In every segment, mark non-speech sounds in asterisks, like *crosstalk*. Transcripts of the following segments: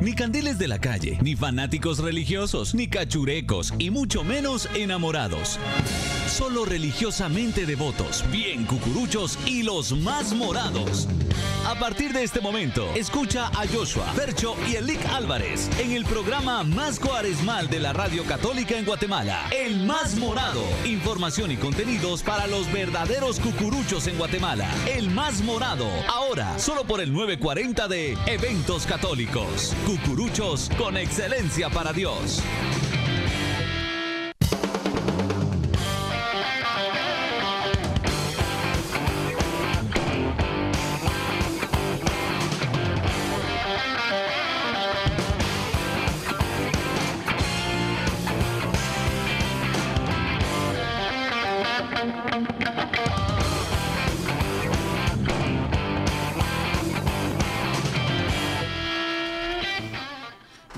Ni candiles de la calle, ni fanáticos religiosos, ni cachurecos, y mucho menos enamorados. Solo religiosamente devotos, bien cucuruchos y los más morados. A partir de este momento, escucha a Joshua, Percho y Elic Álvarez en el programa más coaresmal de la radio católica en Guatemala, El Más Morado. Información y contenidos para los verdaderos cucuruchos en Guatemala. El Más Morado, ahora solo por el 940 de Eventos Católicos. Cucuruchos con excelencia para Dios.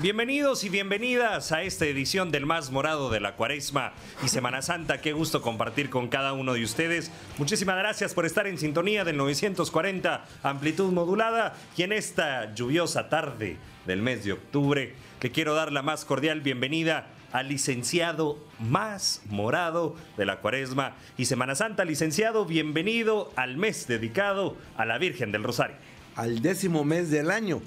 Bienvenidos y bienvenidas a esta edición del más morado de la Cuaresma y Semana Santa. Qué gusto compartir con cada uno de ustedes. Muchísimas gracias por estar en sintonía del 940 amplitud modulada y en esta lluviosa tarde del mes de octubre le quiero dar la más cordial bienvenida al licenciado más morado de la Cuaresma y Semana Santa. Licenciado, bienvenido al mes dedicado a la Virgen del Rosario. Al décimo mes del año.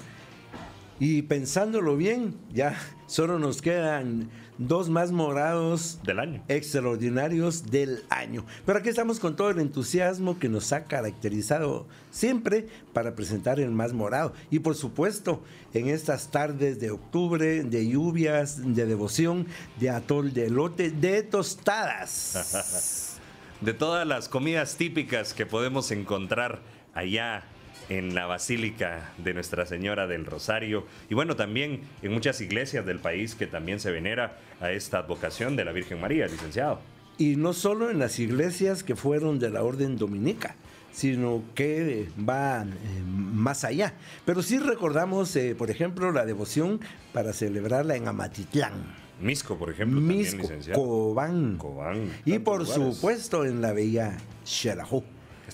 Y pensándolo bien, ya solo nos quedan dos más morados del año. Extraordinarios del año. Pero aquí estamos con todo el entusiasmo que nos ha caracterizado siempre para presentar el más morado. Y por supuesto, en estas tardes de octubre, de lluvias, de devoción, de atol de elote, de tostadas. *laughs* de todas las comidas típicas que podemos encontrar allá en la Basílica de Nuestra Señora del Rosario y bueno, también en muchas iglesias del país que también se venera a esta advocación de la Virgen María, licenciado. Y no solo en las iglesias que fueron de la Orden Dominica, sino que va eh, más allá. Pero sí recordamos, eh, por ejemplo, la devoción para celebrarla en Amatitlán. Misco, por ejemplo. Misco, Cobán. Cobán. Y por supuesto en la bella Xerajú.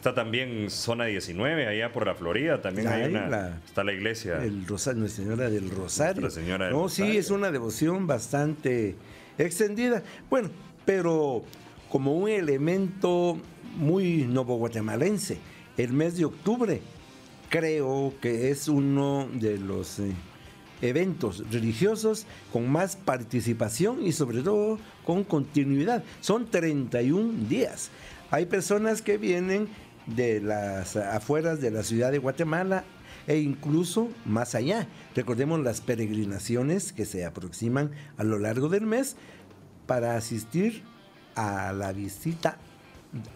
Está también zona 19, allá por la Florida, también hay una, está la iglesia. El Rosario, Nuestra Señora del Rosario. Nuestra Señora del no, sí, es una devoción bastante extendida. Bueno, pero como un elemento muy novo guatemalense, el mes de octubre creo que es uno de los eh, eventos religiosos con más participación y sobre todo con continuidad. Son 31 días. Hay personas que vienen de las afueras de la ciudad de Guatemala e incluso más allá. Recordemos las peregrinaciones que se aproximan a lo largo del mes para asistir a la visita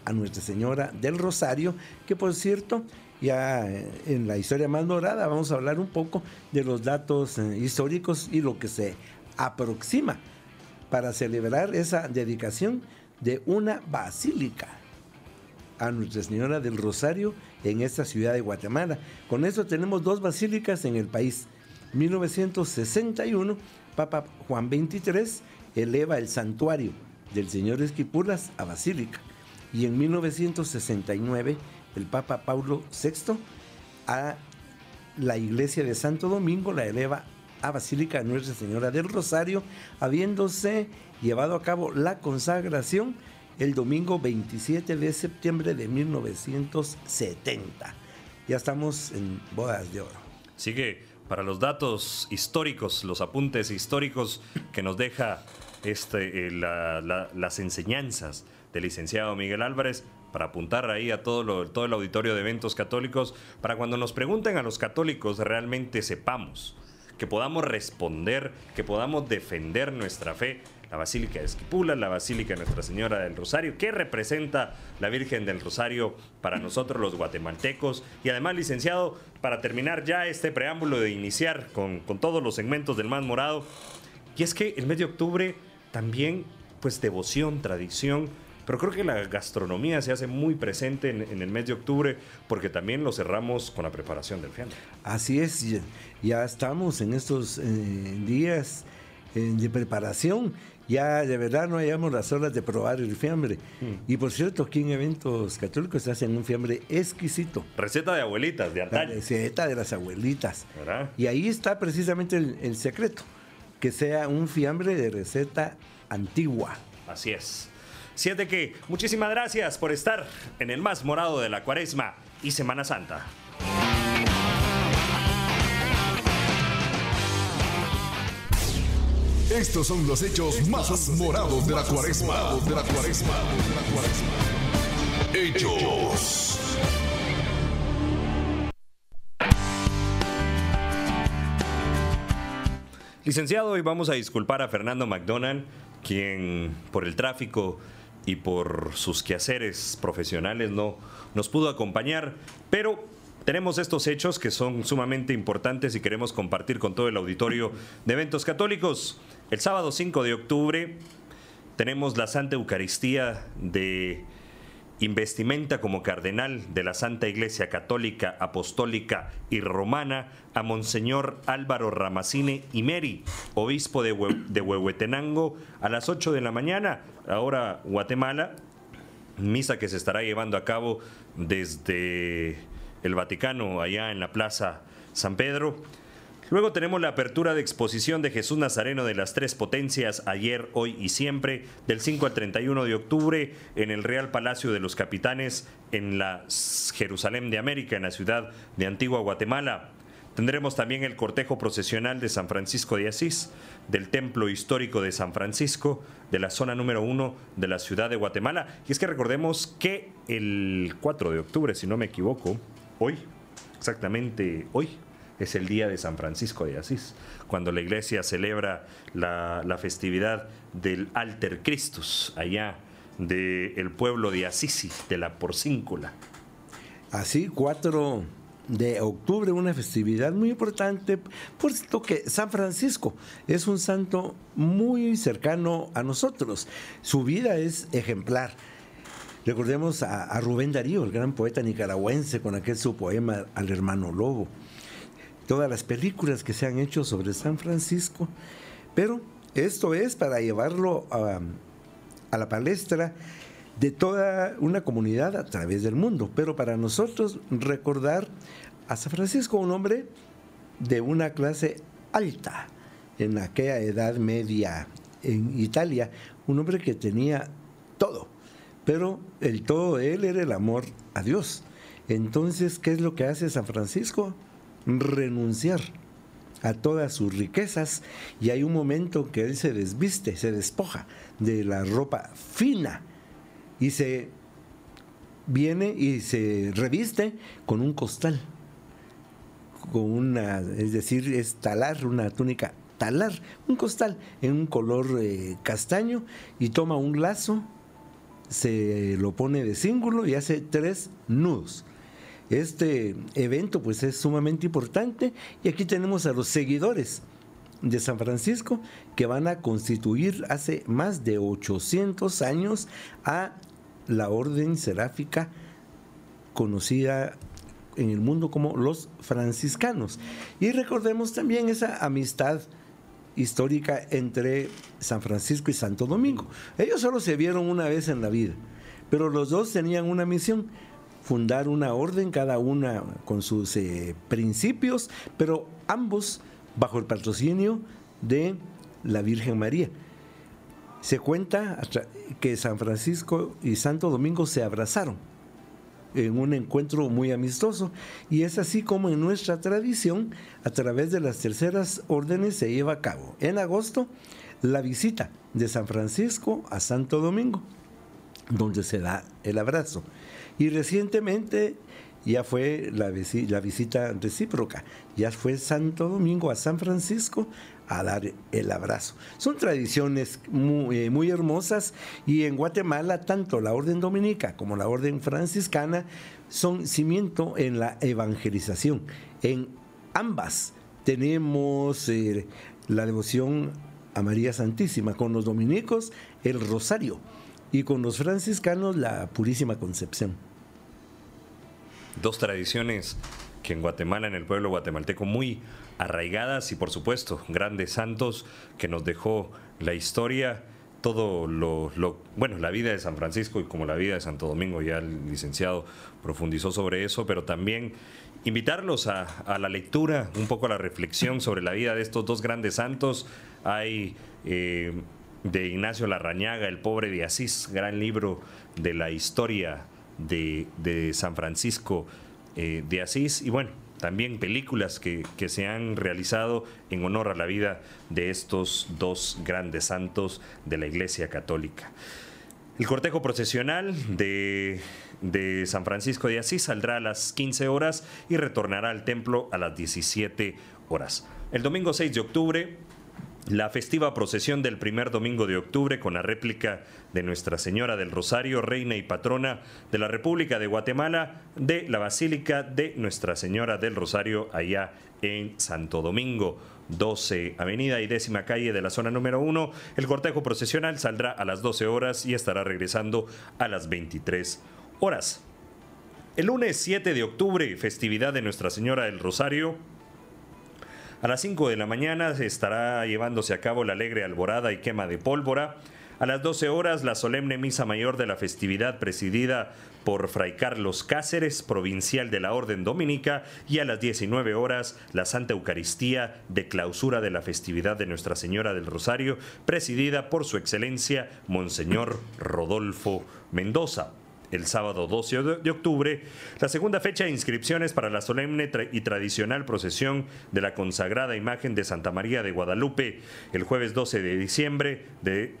a Nuestra Señora del Rosario, que por cierto, ya en la historia más dorada vamos a hablar un poco de los datos eh, históricos y lo que se aproxima para celebrar esa dedicación de una basílica a Nuestra Señora del Rosario en esta ciudad de Guatemala. Con eso tenemos dos basílicas en el país. 1961, Papa Juan XXIII eleva el santuario del Señor Esquipulas a basílica. Y en 1969, el Papa Paulo VI a la iglesia de Santo Domingo la eleva a Basílica Nuestra Señora del Rosario, habiéndose llevado a cabo la consagración el domingo 27 de septiembre de 1970. Ya estamos en bodas de oro. Sigue para los datos históricos, los apuntes históricos que nos deja este, eh, las enseñanzas del licenciado Miguel Álvarez para apuntar ahí a todo, todo el auditorio de eventos católicos, para cuando nos pregunten a los católicos realmente sepamos, que podamos responder, que podamos defender nuestra fe la Basílica de Esquipula, la Basílica de Nuestra Señora del Rosario. ¿Qué representa la Virgen del Rosario para nosotros los guatemaltecos? Y además, licenciado, para terminar ya este preámbulo de iniciar con, todos los segmentos del Más Morado, y es que el mes de octubre también, pues devoción, tradición, pero creo que la gastronomía se hace muy presente en, el mes de octubre porque también lo cerramos con la preparación del fiambre. Así es, ya, estamos en estos eh, días eh, de preparación. Ya de verdad no hayamos las horas de probar el fiambre. Mm. Y por cierto, aquí en eventos católicos hacen un fiambre exquisito. Receta de abuelitas, de La antaño. receta de las abuelitas. ¿Verdad? Y ahí está precisamente el, el secreto, que sea un fiambre de receta antigua. Así es. Siete que, muchísimas gracias por estar en el más morado de la cuaresma y Semana Santa. Estos son los hechos más morados de la cuaresma. De la cuaresma. Hechos. Licenciado, hoy vamos a disculpar a Fernando McDonald, quien por el tráfico y por sus quehaceres profesionales no nos pudo acompañar, pero tenemos estos hechos que son sumamente importantes y queremos compartir con todo el auditorio de eventos católicos. El sábado 5 de octubre tenemos la Santa Eucaristía de investimenta como cardenal de la Santa Iglesia Católica, Apostólica y Romana a Monseñor Álvaro Ramacine Imeri, obispo de, de Huehuetenango, a las 8 de la mañana, ahora Guatemala, misa que se estará llevando a cabo desde el Vaticano, allá en la Plaza San Pedro. Luego tenemos la apertura de exposición de Jesús Nazareno de las Tres Potencias ayer, hoy y siempre, del 5 al 31 de octubre en el Real Palacio de los Capitanes en la Jerusalén de América, en la ciudad de Antigua Guatemala. Tendremos también el cortejo procesional de San Francisco de Asís, del Templo Histórico de San Francisco, de la zona número uno de la ciudad de Guatemala. Y es que recordemos que el 4 de octubre, si no me equivoco, hoy, exactamente hoy, es el día de San Francisco de Asís, cuando la iglesia celebra la, festividad del Alter Christus, allá del pueblo de Asisi, de la Porcíncula. Así, 4 de octubre, una festividad muy importante, puesto que San Francisco es un santo muy cercano a nosotros. Su vida es ejemplar. Recordemos a, a Rubén Darío, el gran poeta nicaragüense, con aquel su poema Al hermano lobo. Todas las películas que se han hecho sobre San Francisco. Pero esto es para llevarlo a, la palestra de toda una comunidad a través del mundo. Pero para nosotros recordar a San Francisco, un hombre de una clase alta en aquella edad media en Italia, un hombre que tenía todo, pero el todo de él era el amor a Dios. Entonces, ¿qué es lo que hace San Francisco? Renunciar a todas sus riquezas y hay un momento que él se desviste, se despoja de la ropa fina y se viene y se reviste con un costal, con una, es decir, es talar, una túnica talar, un costal en un color eh, castaño y toma un lazo, se lo pone de cíngulo y hace tres nudos. Este evento pues es sumamente importante y aquí tenemos a los seguidores de San Francisco que van a constituir hace más de 800 años a la orden seráfica conocida en el mundo como los franciscanos. Y recordemos también esa amistad histórica entre San Francisco y Santo Domingo. Ellos solo se vieron una vez en la vida, pero los dos tenían una misión, fundar una orden, cada una con sus eh, principios, pero ambos bajo el patrocinio de la Virgen María. Se cuenta que San Francisco y Santo Domingo se abrazaron en un encuentro muy amistoso y es así como en nuestra tradición a través de las terceras órdenes se lleva a cabo en agosto la visita de San Francisco a Santo Domingo donde se da el abrazo y recientemente ya fue la, visi la visita recíproca ya fue Santo Domingo a San Francisco a dar el abrazo. Son tradiciones muy, eh, muy, hermosas y en Guatemala tanto la orden dominica como la orden franciscana son cimiento en la evangelización. En ambas tenemos eh, la devoción a María Santísima, con los dominicos el rosario y con los franciscanos la Purísima Concepción. Dos tradiciones que en Guatemala, en el pueblo guatemalteco, muy arraigadas y por supuesto grandes santos que nos dejó la historia todo lo, bueno, la vida de San Francisco y como la vida de Santo Domingo, ya el licenciado profundizó sobre eso, pero también invitarlos a, la lectura, un poco a la reflexión *coughs* sobre la vida de estos dos grandes santos. Hay eh, de Ignacio Larrañaga, El pobre de Asís, gran libro de la historia de, San Francisco eh, de Asís, y bueno, también películas que, se han realizado en honor a la vida de estos dos grandes santos de la Iglesia Católica. El cortejo procesional de, de, San Francisco de Asís saldrá a las 15 horas y retornará al templo a las 17 horas. El domingo 6 de octubre la festiva procesión del primer domingo de octubre con la réplica de Nuestra Señora del Rosario, reina y patrona de la República de Guatemala, de la Basílica de Nuestra Señora del Rosario, allá en Santo Domingo. 12 Avenida y décima calle de la zona número 1. El cortejo procesional saldrá a las 12 horas y estará regresando a las 23 horas. El lunes 7 de octubre, festividad de Nuestra Señora del Rosario, a las 5 de la mañana se estará llevándose a cabo la alegre alborada y quema de pólvora. A las 12 horas, la solemne misa mayor de la festividad presidida por Fray Carlos Cáceres, provincial de la Orden Dominica, y a las 19 horas, la Santa Eucaristía de clausura de la festividad de Nuestra Señora del Rosario, presidida por Su Excelencia Monseñor Rodolfo Mendoza el sábado 12 de octubre, la segunda fecha de inscripciones para la solemne y tradicional procesión de la consagrada imagen de Santa María de Guadalupe el jueves 12 de diciembre de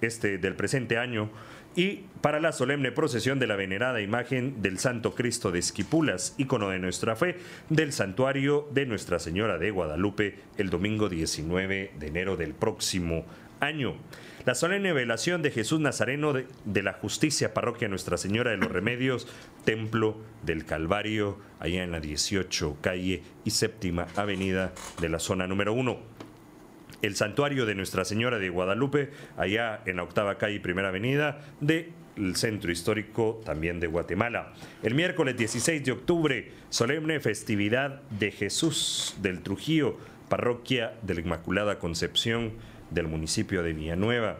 este, del presente año y para la solemne procesión de la venerada imagen del Santo Cristo de Esquipulas, ícono de nuestra fe, del santuario de Nuestra Señora de Guadalupe el domingo 19 de enero del próximo año. La solemne velación de Jesús Nazareno de, la Justicia, Parroquia Nuestra Señora de los Remedios, Templo del Calvario, allá en la 18 calle y séptima avenida de la zona número 1. El santuario de Nuestra Señora de Guadalupe, allá en la octava calle y primera avenida del centro histórico también de Guatemala. El miércoles 16 de octubre, solemne festividad de Jesús del Trujillo, parroquia de la Inmaculada Concepción del municipio de Villanueva.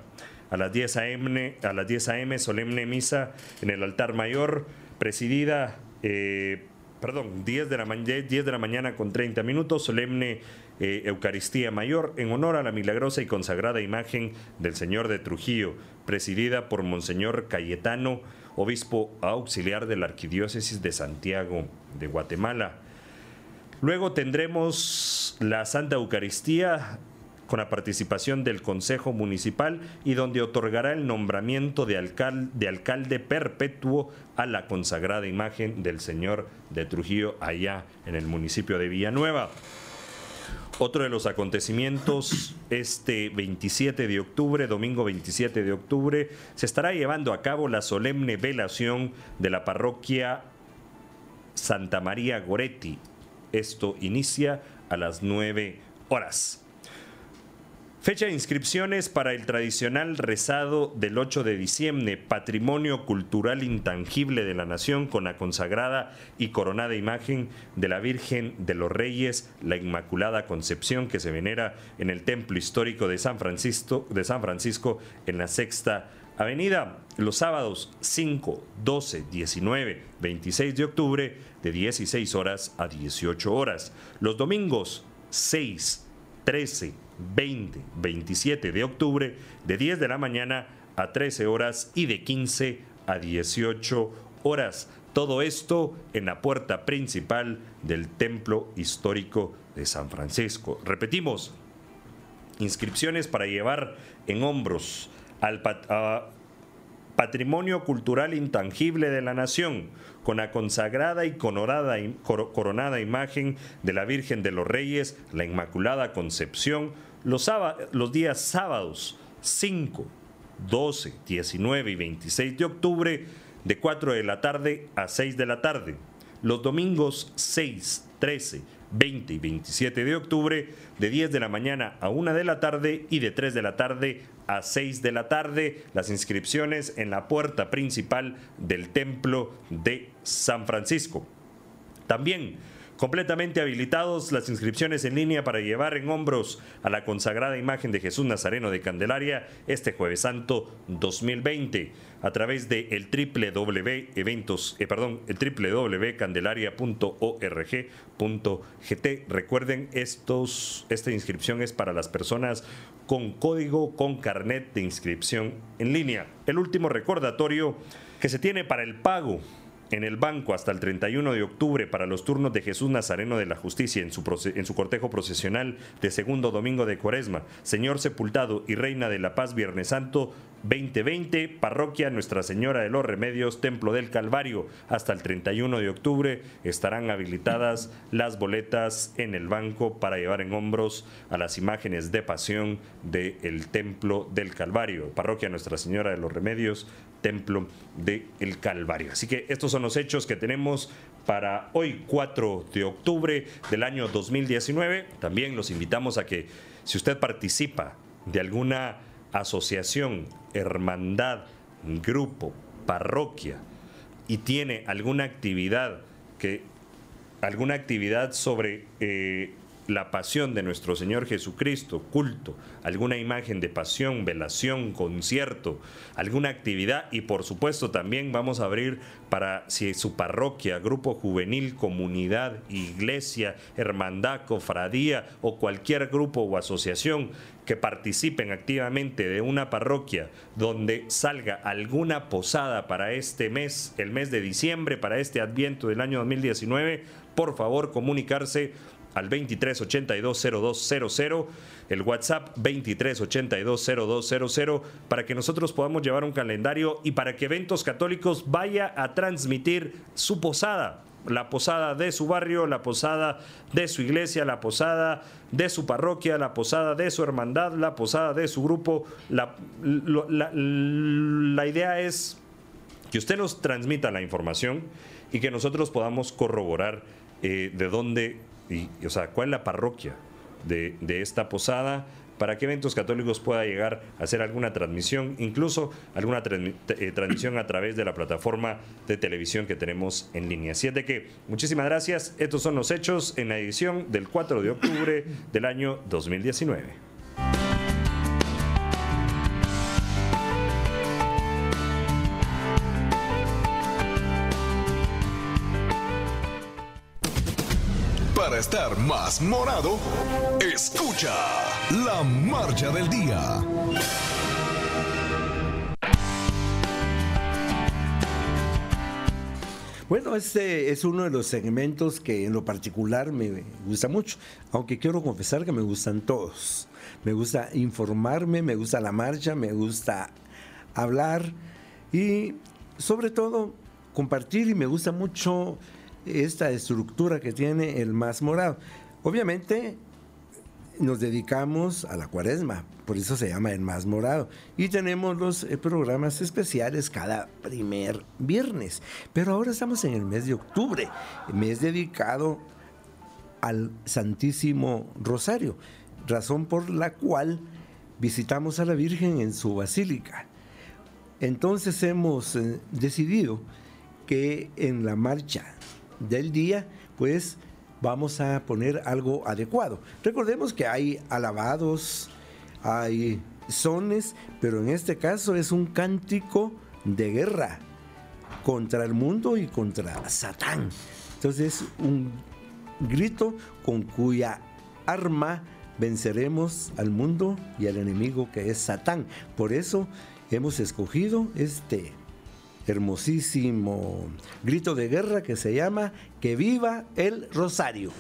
A las 10 a.m., a las 10 a.m. solemne misa en el altar mayor, presidida, eh, perdón, 10 de, la 10 de la mañana con 30 minutos, solemne eh, Eucaristía Mayor en honor a la milagrosa y consagrada imagen del Señor de Trujillo, presidida por Monseñor Cayetano, obispo auxiliar de la Arquidiócesis de Santiago de Guatemala. Luego tendremos la Santa Eucaristía con la participación del Consejo Municipal y donde otorgará el nombramiento de, de alcalde perpetuo a la consagrada imagen del Señor de Trujillo allá en el municipio de Villanueva. Otro de los acontecimientos, este 27 de octubre, domingo 27 de octubre, se estará llevando a cabo la solemne velación de la parroquia Santa María Goretti. Esto inicia a las 9 horas. Fecha de inscripciones para el tradicional rezado del 8 de diciembre, patrimonio cultural intangible de la nación con la consagrada y coronada imagen de la Virgen de los Reyes, la Inmaculada Concepción, que se venera en el templo histórico de San Francisco, de San Francisco en la Sexta Avenida, los sábados 5, 12, 19, 26 de octubre, de 16 horas a 18 horas. Los domingos 6, 13, 20, 27 de octubre, de 10 de la mañana a 13 horas y de 15 a 18 horas. Todo esto en la puerta principal del Templo Histórico de San Francisco. Repetimos, inscripciones para llevar en hombros al patrimonio cultural intangible de la nación, con la consagrada y coronada imagen de la Virgen de los Reyes, la Inmaculada Concepción, los, los días sábados 5, 12, 19 y 26 de octubre de 4 de la tarde a 6 de la tarde. Los domingos 6, 13, 20 y 27 de octubre de 10 de la mañana a 1 de la tarde y de 3 de la tarde a 6 de la tarde. Las inscripciones en la puerta principal del templo de San Francisco. También completamente habilitados las inscripciones en línea para llevar en hombros a la consagrada imagen de Jesús Nazareno de Candelaria este jueves santo 2020 a través de el www.eventos, eh. Recuerden, estos, esta inscripción es para las personas con código con carnet de inscripción en línea. El último recordatorio que se tiene para el pago en el banco hasta el 31 de octubre para los turnos de Jesús Nazareno de la Justicia en su, en su cortejo procesional de segundo domingo de Cuaresma, Señor Sepultado y Reina de la Paz Viernes Santo 2020, Parroquia Nuestra Señora de los Remedios, Templo del Calvario. Hasta el 31 de octubre estarán habilitadas las boletas en el banco para llevar en hombros a las imágenes de pasión del Templo del Calvario. Parroquia Nuestra Señora de los Remedios, Templo del Calvario. Así que estos son los hechos que tenemos para hoy 4 de octubre del año 2019. También los invitamos a que si usted participa de alguna asociación, hermandad, grupo, parroquia y tiene alguna actividad que alguna actividad sobre eh, la pasión de nuestro Señor Jesucristo, culto, alguna imagen de pasión, velación, concierto, alguna actividad y por supuesto también vamos a abrir para si su parroquia, grupo juvenil, comunidad, iglesia, hermandad, cofradía o cualquier grupo o asociación que participen activamente de una parroquia donde salga alguna posada para este mes, el mes de diciembre, para este adviento del año 2019, por favor comunicarse al 23820200, el WhatsApp 23820200, para que nosotros podamos llevar un calendario y para que Eventos Católicos vaya a transmitir su posada, la posada de su barrio, la posada de su iglesia, la posada de su parroquia, la posada de su hermandad, la posada de su grupo. La, la, idea es que usted nos transmita la información y que nosotros podamos corroborar eh, de dónde y, o sea, cuál es la parroquia de, esta posada, para que Eventos Católicos pueda llegar a hacer alguna transmisión, incluso alguna eh, transmisión a través de la plataforma de televisión que tenemos en línea. Así es de que muchísimas gracias. Estos son los hechos en la edición del 4 de octubre del año 2019. Estar más morado, escucha la marcha del día. Bueno, este es uno de los segmentos que en lo particular me gusta mucho, aunque quiero confesar que me gustan todos. Me gusta informarme, me gusta la marcha, me gusta hablar y sobre todo compartir y me gusta mucho esta estructura que tiene el más morado. Obviamente nos dedicamos a la cuaresma, por eso se llama el más morado. Y tenemos los eh, programas especiales cada primer viernes. Pero ahora estamos en el mes de octubre, mes dedicado al Santísimo Rosario, razón por la cual visitamos a la Virgen en su basílica. Entonces hemos eh, decidido que en la marcha del día, pues vamos a poner algo adecuado. Recordemos que hay alabados, hay sones, pero en este caso es un cántico de guerra contra el mundo y contra Satán. Entonces, un grito con cuya arma venceremos al mundo y al enemigo que es Satán. Por eso hemos escogido este hermosísimo grito de guerra que se llama Que viva el Rosario.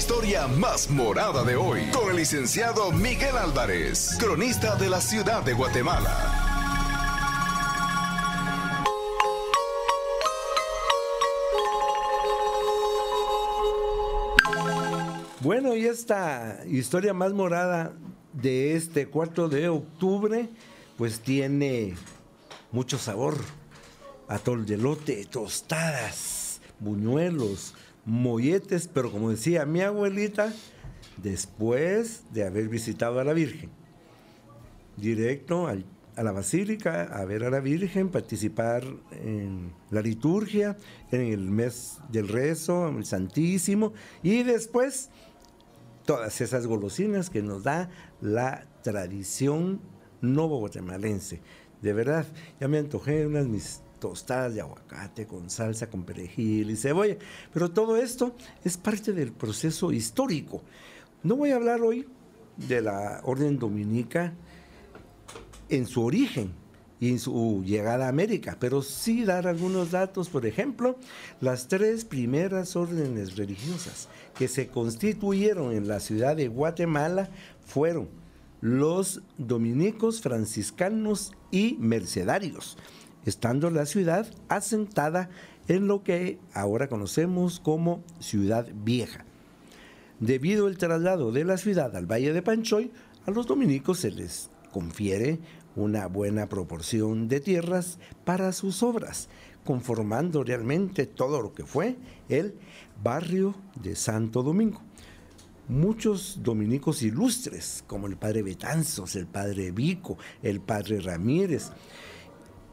Historia más morada de hoy con el licenciado Miguel Álvarez, cronista de la ciudad de Guatemala. Bueno, y esta historia más morada de este 4 de octubre, pues tiene mucho sabor. Atol de lote, tostadas, buñuelos, molletes, pero como decía mi abuelita, después de haber visitado a la Virgen, directo al- a la Basílica a ver a la Virgen, participar en la liturgia, en el mes del rezo, el Santísimo, y después todas esas golosinas que nos da la tradición novo guatemalense. De verdad, ya me antojé unas mis tostadas de aguacate con salsa, con perejil y cebolla. Pero todo esto es parte del proceso histórico. No voy a hablar hoy de la orden dominica en su origen y en su llegada a América, pero sí dar algunos datos, por ejemplo, las tres primeras órdenes religiosas que se constituyeron en la ciudad de Guatemala fueron los dominicos, franciscanos y mercedarios, estando la ciudad asentada en lo que ahora conocemos como Ciudad Vieja. Debido al traslado de la ciudad al Valle de Panchoy, a los dominicos se les confiere una buena proporción de tierras para sus obras, conformando realmente todo lo que fue el barrio de Santo Domingo. Muchos dominicos ilustres, como el padre Betanzos, el padre Vico, el padre Ramírez,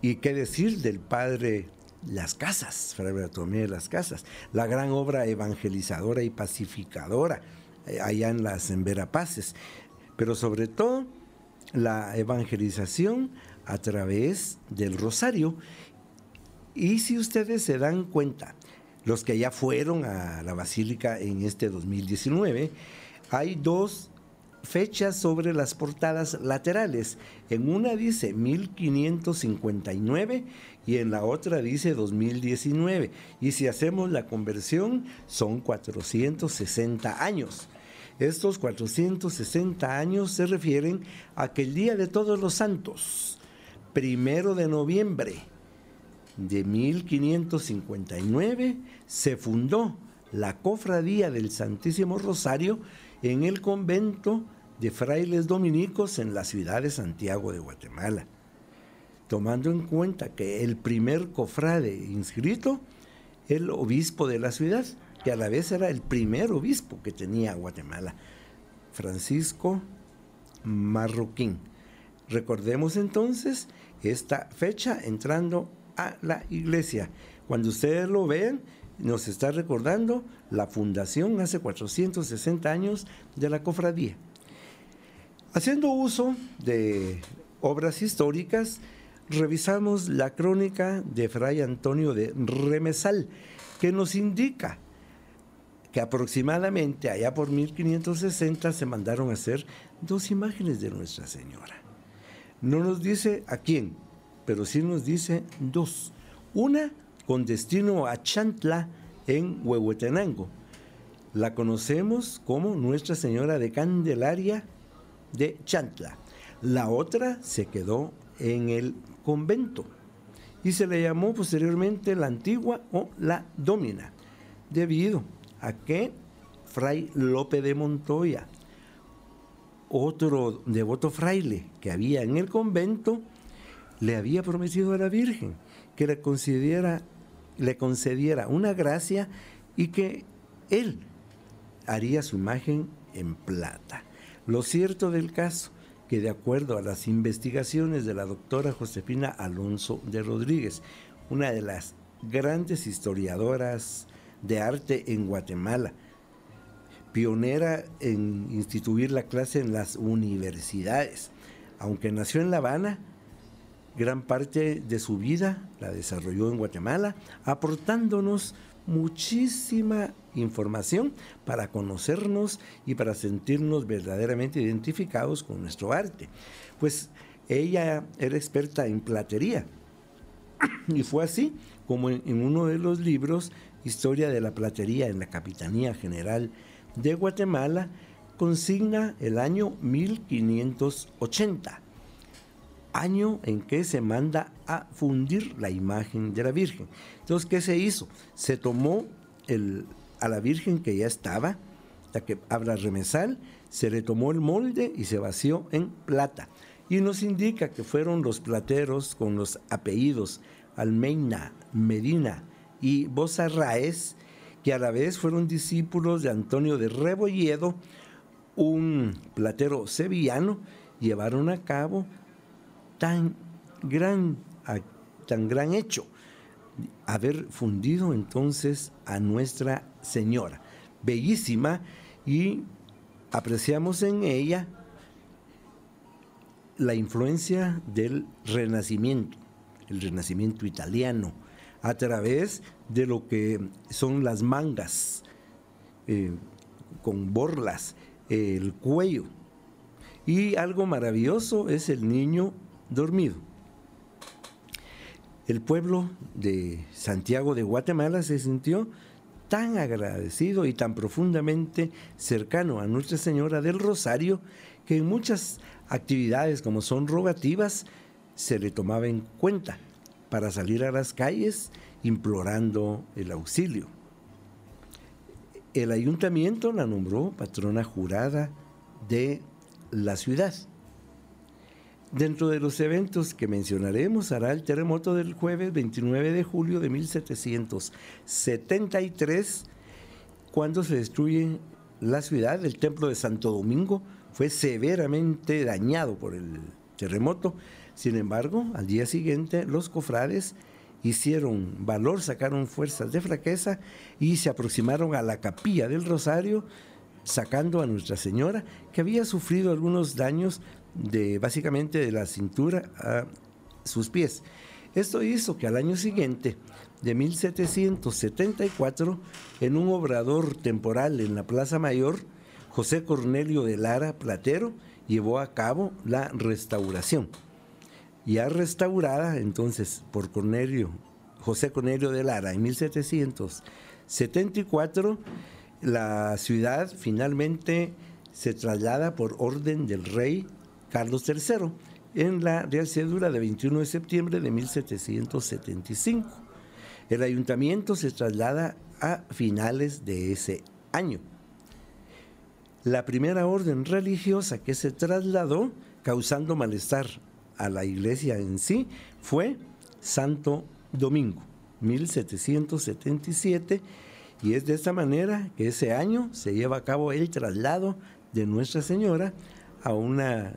y qué decir del padre Las Casas, Fray Bartolomé de Las Casas, la gran obra evangelizadora y pacificadora eh, allá en las en Verapaces, pero sobre todo la evangelización a través del rosario. Y si ustedes se dan cuenta, los que ya fueron a la basílica en este 2019, hay dos fechas sobre las portadas laterales. En una dice 1559 y en la otra dice 2019. Y si hacemos la conversión, son 460 años. Estos 460 años se refieren a que el Día de Todos los Santos, primero de noviembre de 1559, se fundó la Cofradía del Santísimo Rosario en el convento de frailes dominicos en la ciudad de Santiago de Guatemala. Tomando en cuenta que el primer cofrade inscrito, el obispo de la ciudad, que a la vez era el primer obispo que tenía Guatemala, Francisco Marroquín. Recordemos entonces esta fecha entrando a la iglesia. Cuando ustedes lo vean, nos está recordando la fundación hace 460 años de la cofradía. Haciendo uso de obras históricas, revisamos la crónica de Fray Antonio de Remesal, que nos indica que aproximadamente allá por 1560 se mandaron a hacer dos imágenes de Nuestra Señora. No nos dice a quién, pero sí nos dice dos. Una con destino a Chantla en Huehuetenango. La conocemos como Nuestra Señora de Candelaria de Chantla. La otra se quedó en el convento y se le llamó posteriormente la antigua o la domina, debido a que Fray Lope de Montoya, otro devoto fraile que había en el convento, le había prometido a la Virgen que le le concediera una gracia y que él haría su imagen en plata. Lo cierto del caso, que de acuerdo a las investigaciones de la doctora Josefina Alonso de Rodríguez, una de las grandes historiadoras de arte en Guatemala, pionera en instituir la clase en las universidades. Aunque nació en La Habana, gran parte de su vida la desarrolló en Guatemala, aportándonos muchísima información para conocernos y para sentirnos verdaderamente identificados con nuestro arte. Pues ella era experta en platería y fue así como en, uno de los libros Historia de la Platería en la Capitanía General de Guatemala, consigna el año 1580, año en que se manda a fundir la imagen de la Virgen. Entonces, ¿qué se hizo? Se tomó el, a la Virgen que ya estaba, la que habla remesal, se le tomó el molde y se vació en plata. Y nos indica que fueron los plateros con los apellidos Almeina, Medina y Bozarraez, que a la vez fueron discípulos de Antonio de Rebolledo, un platero sevillano, llevaron a cabo tan gran, tan gran hecho, haber fundido entonces a Nuestra Señora, bellísima, y apreciamos en ella la influencia del Renacimiento, el Renacimiento italiano, a través de lo que son las mangas eh, con borlas, el cuello. Y algo maravilloso es el niño dormido. El pueblo de Santiago de Guatemala se sintió tan agradecido y tan profundamente cercano a Nuestra Señora del Rosario que en muchas actividades como son rogativas se le tomaba en cuenta para salir a las calles implorando el auxilio. El ayuntamiento la nombró patrona jurada de la ciudad. Dentro de los eventos que mencionaremos hará el terremoto del jueves 29 de julio de 1773, cuando se destruye la ciudad, el templo de Santo Domingo fue severamente dañado por el terremoto. Sin embargo, al día siguiente los cofrades hicieron valor, sacaron fuerzas de fraqueza y se aproximaron a la capilla del Rosario, sacando a Nuestra Señora, que había sufrido algunos daños de básicamente de la cintura a sus pies. Esto hizo que al año siguiente, de 1774, en un obrador temporal en la Plaza Mayor, José Cornelio de Lara Platero llevó a cabo la restauración. Ya restaurada entonces por Cornelio, José Cornelio de Lara en 1774, la ciudad finalmente se traslada por orden del rey Carlos III en la Real Cédula de 21 de septiembre de 1775. El ayuntamiento se traslada a finales de ese año. La primera orden religiosa que se trasladó, causando malestar a la iglesia en sí, fue Santo Domingo, 1777, y es de esta manera que ese año se lleva a cabo el traslado de Nuestra Señora a una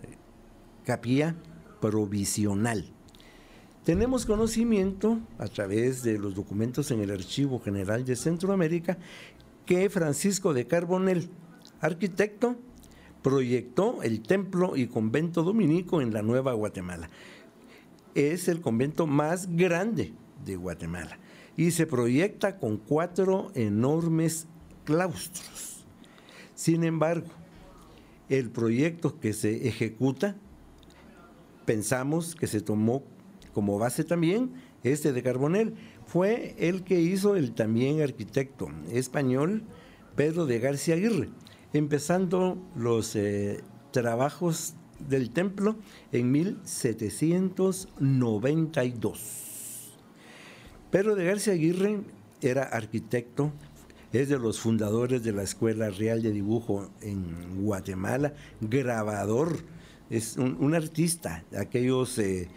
capilla provisional. Tenemos conocimiento a través de los documentos en el Archivo General de Centroamérica que Francisco de Carbonel, arquitecto, proyectó el templo y convento dominico en la Nueva Guatemala. Es el convento más grande de Guatemala y se proyecta con cuatro enormes claustros. Sin embargo, el proyecto que se ejecuta pensamos que se tomó como base también este de Carbonel. Fue el que hizo el también arquitecto español Pedro de García Aguirre, empezando los eh, trabajos del templo en 1792. Pedro de García Aguirre era arquitecto, es de los fundadores de la Escuela Real de Dibujo en Guatemala, grabador, es un, artista, aquellos eh,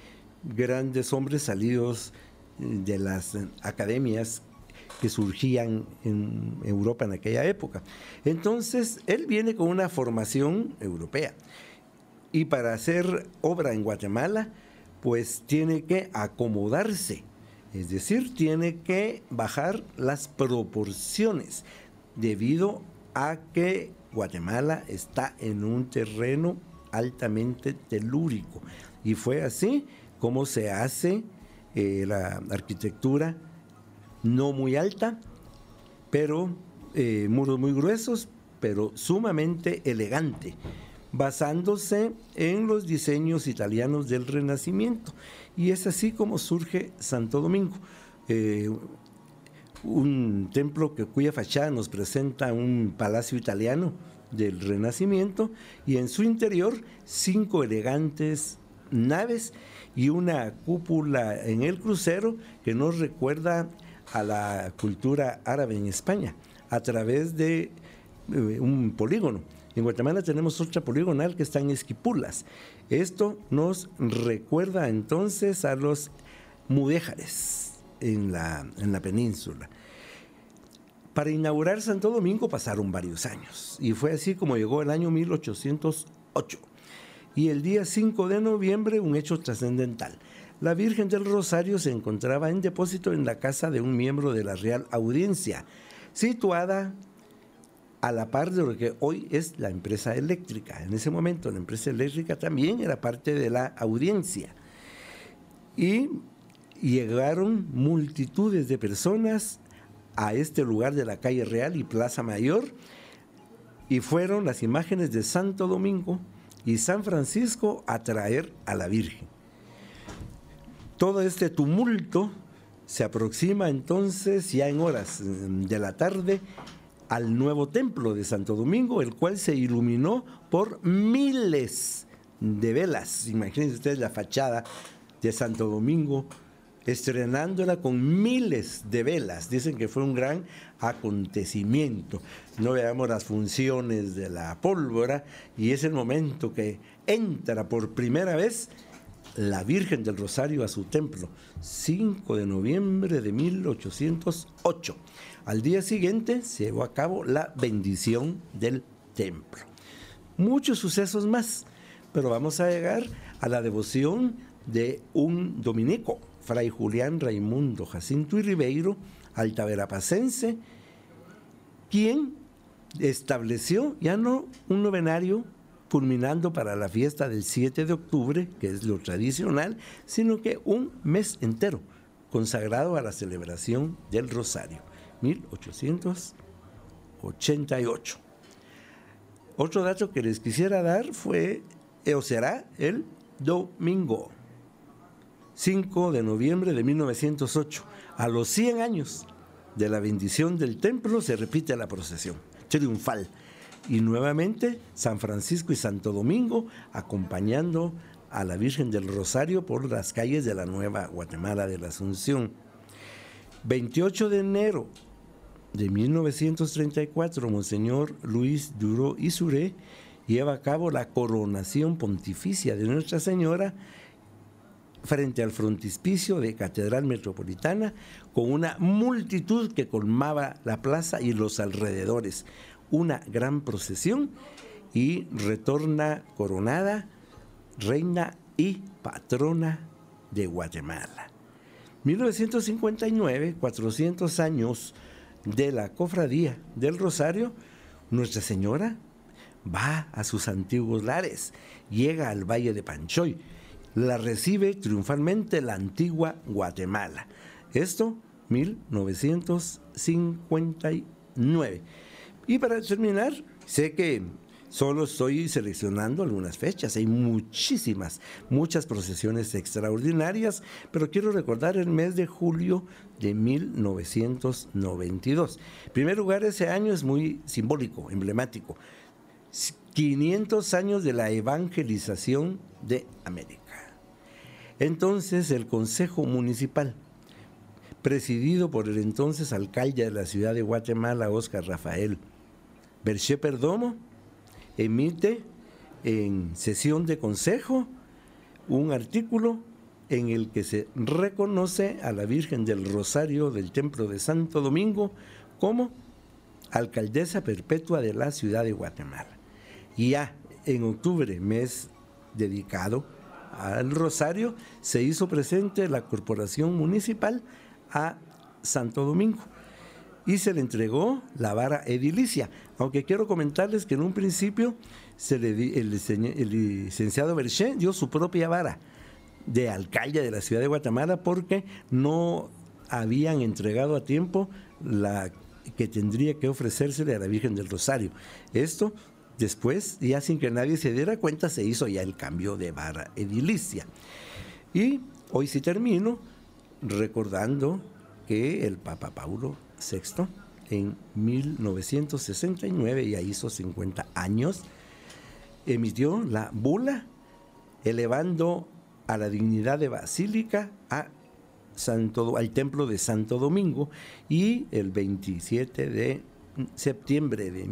grandes hombres salidos eh, de las eh, academias que surgían en Europa en aquella época. Entonces, él viene con una formación europea. Y para hacer obra en Guatemala, pues tiene que acomodarse, es decir, tiene que bajar las proporciones, debido a que Guatemala está en un terreno altamente telúrico. Y fue así como se hace eh, la arquitectura no muy alta, pero eh, muros muy gruesos, pero sumamente elegante, basándose en los diseños italianos del Renacimiento. Y es así como surge Santo Domingo. Eh, un templo que, cuya fachada nos presenta un palacio italiano del Renacimiento y en su interior cinco elegantes naves y una cúpula en el crucero que nos recuerda a la cultura árabe en España a través de eh, un polígono. En Guatemala tenemos otra poligonal que está en Esquipulas. Esto nos recuerda entonces a los mudéjares en la, en la península. Para inaugurar Santo Domingo pasaron varios años y fue así como llegó el año 1808. Y el día 5 de noviembre un hecho trascendental. La Virgen del Rosario se encontraba en depósito en la casa de un miembro de la Real Audiencia, situada a la par de lo que hoy es la empresa eléctrica. En ese momento la empresa eléctrica también era parte de la audiencia. Y llegaron multitudes de personas a este lugar de la calle Real y Plaza Mayor y fueron las imágenes de Santo Domingo y San Francisco a traer a la Virgen. Todo este tumulto se aproxima entonces ya en horas de la tarde al nuevo templo de Santo Domingo, el cual se iluminó por miles de velas. Imagínense ustedes la fachada de Santo Domingo, estrenándola con miles de velas. Dicen que fue un gran acontecimiento. No veamos las funciones de la pólvora y es el momento que entra por primera vez la Virgen del Rosario a su templo, 5 de noviembre de 1808. Al día siguiente se llevó a cabo la bendición del templo. Muchos sucesos más, pero vamos a llegar a la devoción de un dominico, Fray Julián Raimundo Jacinto y Ribeiro, altaverapacense, quien estableció ya no un novenario culminando para la fiesta del 7 de octubre, que es lo tradicional, sino que un mes entero consagrado a la celebración del Rosario. 1888. Otro dato que les quisiera dar fue, o será, el domingo, 5 de noviembre de 1908. A los 100 años de la bendición del templo se repite la procesión triunfal. Y nuevamente San Francisco y Santo Domingo acompañando a la Virgen del Rosario por las calles de la Nueva Guatemala de la Asunción. 28 de enero de 1934, Monseñor Luis Duro Isuré lleva a cabo la coronación pontificia de Nuestra Señora frente al frontispicio de Catedral Metropolitana con una multitud que colmaba la plaza y los alrededores. Una gran procesión y retorna coronada, reina y patrona de Guatemala. 1959, 400 años de la cofradía del Rosario, Nuestra Señora va a sus antiguos lares, llega al Valle de Panchoy, la recibe triunfalmente la antigua Guatemala. Esto 1959. Y para terminar, sé que Solo estoy seleccionando algunas fechas, hay muchísimas, muchas procesiones extraordinarias, pero quiero recordar el mes de julio de 1992. En primer lugar, ese año es muy simbólico, emblemático. 500 años de la evangelización de América. Entonces el Consejo Municipal, presidido por el entonces alcalde de la ciudad de Guatemala, Oscar Rafael Berché Perdomo, emite en sesión de consejo un artículo en el que se reconoce a la Virgen del Rosario del Templo de Santo Domingo como alcaldesa perpetua de la ciudad de Guatemala. Y ya en octubre, mes dedicado al Rosario, se hizo presente la Corporación Municipal a Santo Domingo y se le entregó la vara edilicia. Aunque quiero comentarles que en un principio se le el, licenciado Berché dio su propia vara de alcalde de la ciudad de Guatemala porque no habían entregado a tiempo la que tendría que ofrecérsele a la Virgen del Rosario. Esto después, ya sin que nadie se diera cuenta, se hizo ya el cambio de vara edilicia. Y hoy sí termino recordando que el Papa Paulo VI en 1969, ya hizo 50 años, emitió la bula elevando a la dignidad de basílica a Santo, al templo de Santo Domingo y el 27 de septiembre de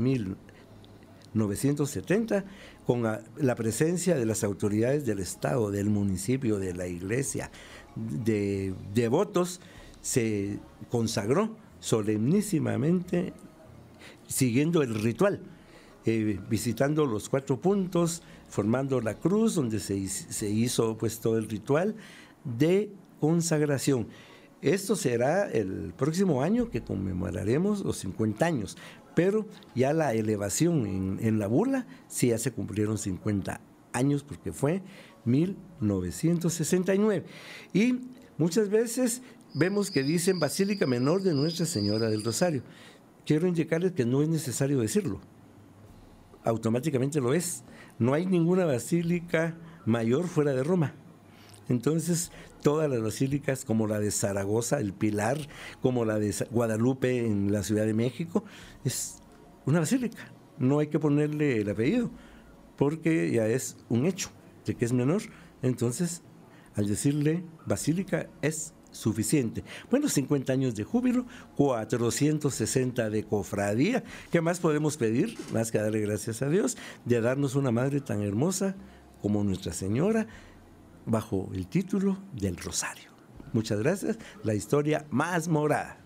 1970, con la presencia de las autoridades del Estado, del municipio, de la iglesia, de devotos, se consagró solemnísimamente siguiendo el ritual, eh, visitando los cuatro puntos, formando la cruz, donde se, se hizo pues todo el ritual de consagración. Esto será el próximo año que conmemoraremos los 50 años, pero ya la elevación en, la bula sí ya se cumplieron 50 años porque fue 1969. Y muchas veces vemos que dicen Basílica Menor de Nuestra Señora del Rosario. Quiero indicarles que no es necesario decirlo. Automáticamente lo es. No hay ninguna basílica mayor fuera de Roma. Entonces, todas las basílicas, como la de Zaragoza, el Pilar, como la de Guadalupe en la Ciudad de México, es una basílica. No hay que ponerle el apellido, porque ya es un hecho de que es menor. Entonces, al decirle basílica, es suficiente. Bueno, 50 años de júbilo, 460 de cofradía. ¿Qué más podemos pedir? Más que darle gracias a Dios de darnos una madre tan hermosa como Nuestra Señora bajo el título del Rosario. Muchas gracias. La historia más morada.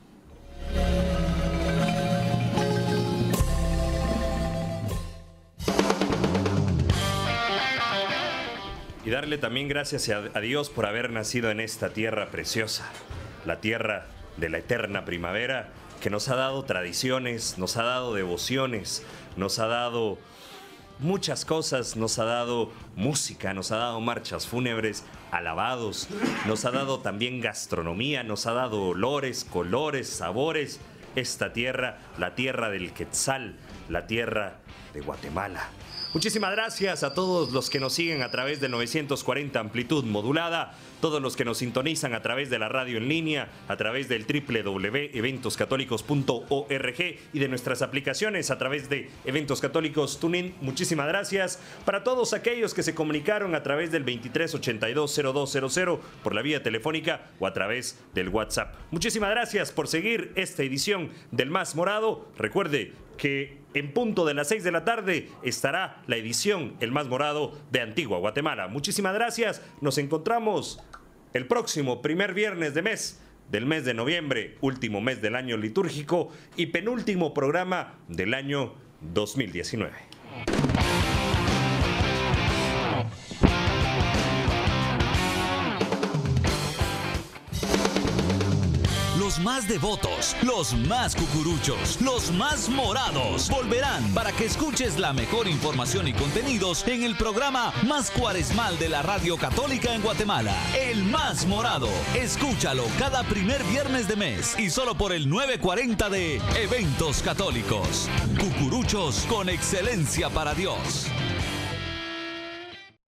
Y darle también gracias a Dios por haber nacido en esta tierra preciosa, la tierra de la eterna primavera, que nos ha dado tradiciones, nos ha dado devociones, nos ha dado muchas cosas, nos ha dado música, nos ha dado marchas fúnebres, alabados, nos ha dado también gastronomía, nos ha dado olores, colores, sabores. Esta tierra, la tierra del Quetzal, la tierra de Guatemala. Muchísimas gracias a todos los que nos siguen a través del 940 amplitud modulada, todos los que nos sintonizan a través de la radio en línea, a través del www.eventoscatólicos.org y de nuestras aplicaciones a través de Eventos Católicos Tuning. Muchísimas gracias para todos aquellos que se comunicaron a través del 23820200 por la vía telefónica o a través del WhatsApp. Muchísimas gracias por seguir esta edición del Más Morado. Recuerde que en punto de las 6 de la tarde estará la edición El Más Morado de Antigua Guatemala. Muchísimas gracias. Nos encontramos el próximo primer viernes de mes del mes de noviembre, último mes del año litúrgico y penúltimo programa del año 2019. Los más devotos, los más cucuruchos, los más morados volverán para que escuches la mejor información y contenidos en el programa más cuaresmal de la Radio Católica en Guatemala, El Más Morado. Escúchalo cada primer viernes de mes y solo por el 940 de Eventos Católicos. Cucuruchos con excelencia para Dios.